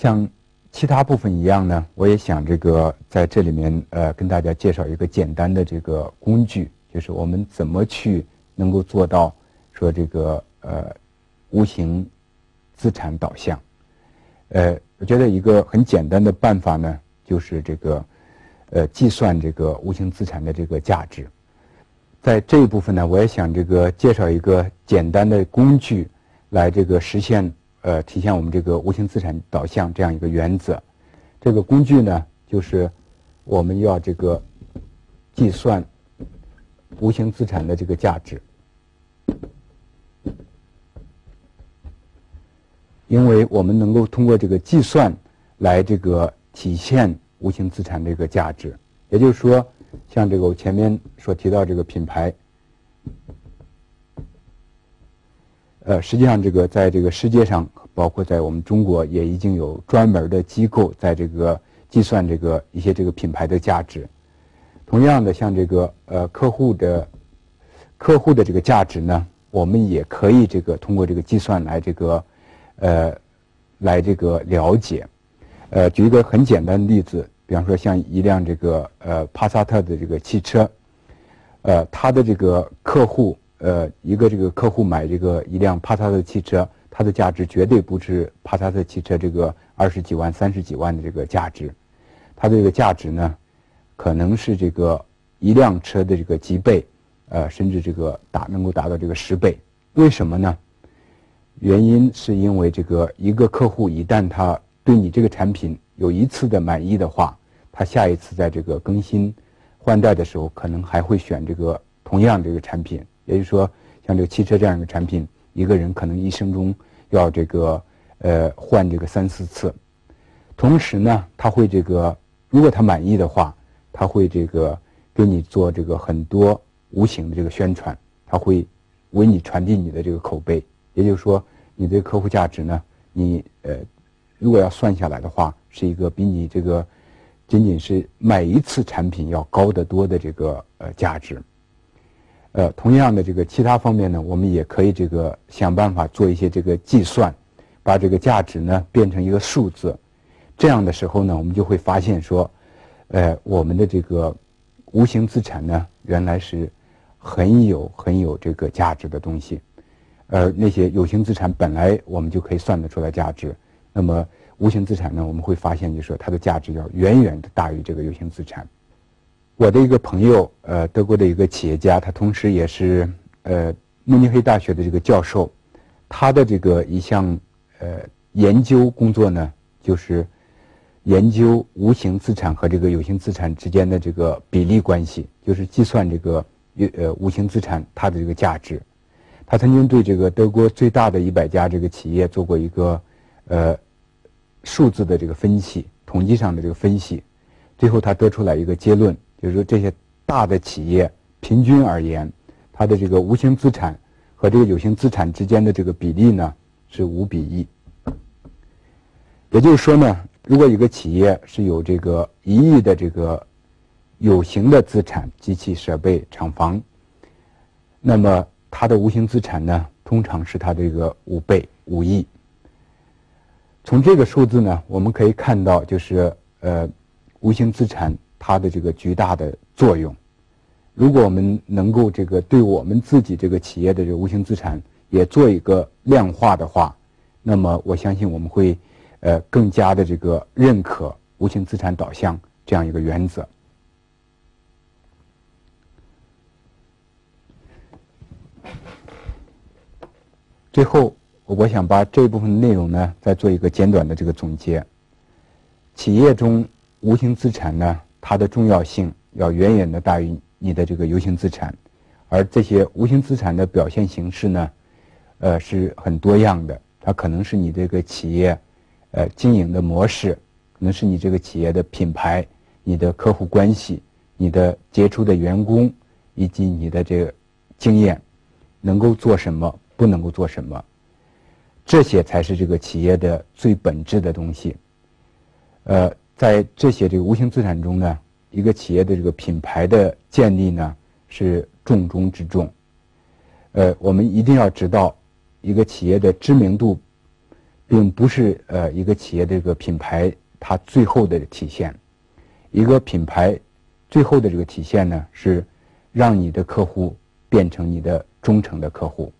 像其他部分一样呢，我也想这个在这里面呃跟大家介绍一个简单的这个工具，就是我们怎么去能够做到说这个呃无形资产导向。呃，我觉得一个很简单的办法呢，就是这个呃计算这个无形资产的这个价值。在这一部分呢，我也想这个介绍一个简单的工具，来这个实现呃体现我们这个无形资产导向这样一个原则。这个工具呢，就是我们要这个计算无形资产的这个价值，因为我们能够通过这个计算来这个体现无形资产这个价值，也就是说。像这个我前面所提到这个品牌，呃，实际上这个在这个世界上，包括在我们中国，也已经有专门的机构在这个计算这个一些这个品牌的价值。同样的，像这个呃客户的客户的这个价值呢，我们也可以这个通过这个计算来这个呃来这个了解。呃，举一个很简单的例子。比方说，像一辆这个呃帕萨特的这个汽车，呃，它的这个客户，呃，一个这个客户买这个一辆帕萨特汽车，它的价值绝对不是帕萨特汽车这个二十几万、三十几万的这个价值，它的这个价值呢，可能是这个一辆车的这个几倍，呃，甚至这个达能够达到这个十倍。为什么呢？原因是因为这个一个客户一旦他对你这个产品有一次的满意的话，他下一次在这个更新换代的时候，可能还会选这个同样这个产品。也就是说，像这个汽车这样一个产品，一个人可能一生中要这个呃换这个三四次。同时呢，他会这个如果他满意的话，他会这个给你做这个很多无形的这个宣传，他会为你传递你的这个口碑。也就是说，你的客户价值呢，你呃如果要算下来的话，是一个比你这个。仅仅是买一次产品要高得多的这个呃价值，呃，同样的这个其他方面呢，我们也可以这个想办法做一些这个计算，把这个价值呢变成一个数字，这样的时候呢，我们就会发现说，呃，我们的这个无形资产呢，原来是很有很有这个价值的东西，而那些有形资产本来我们就可以算得出来价值，那么。无形资产呢，我们会发现，就是说它的价值要远远的大于这个有形资产。我的一个朋友，呃，德国的一个企业家，他同时也是呃慕尼黑大学的这个教授，他的这个一项呃研究工作呢，就是研究无形资产和这个有形资产之间的这个比例关系，就是计算这个呃无形资产它的这个价值。他曾经对这个德国最大的一百家这个企业做过一个呃。数字的这个分析，统计上的这个分析，最后他得出来一个结论，就是说这些大的企业平均而言，它的这个无形资产和这个有形资产之间的这个比例呢是五比一。也就是说呢，如果一个企业是有这个一亿的这个有形的资产，机器设备、厂房，那么它的无形资产呢，通常是它这个五倍五亿。从这个数字呢，我们可以看到，就是呃，无形资产它的这个巨大的作用。如果我们能够这个对我们自己这个企业的这个无形资产也做一个量化的话，那么我相信我们会呃更加的这个认可无形资产导向这样一个原则。最后。我想把这部分内容呢，再做一个简短的这个总结。企业中无形资产呢，它的重要性要远远的大于你的这个有形资产，而这些无形资产的表现形式呢，呃，是很多样的。它可能是你这个企业，呃，经营的模式，可能是你这个企业的品牌、你的客户关系、你的杰出的员工，以及你的这个经验，能够做什么，不能够做什么。这些才是这个企业的最本质的东西。呃，在这些这个无形资产中呢，一个企业的这个品牌的建立呢是重中之重。呃，我们一定要知道，一个企业的知名度并不是呃一个企业的这个品牌它最后的体现。一个品牌最后的这个体现呢，是让你的客户变成你的忠诚的客户。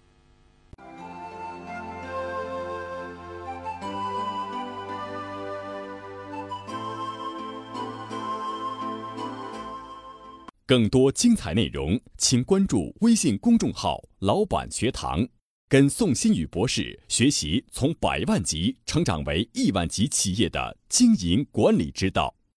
更多精彩内容，请关注微信公众号“老板学堂”，跟宋新宇博士学习从百万级成长为亿万级企业的经营管理之道。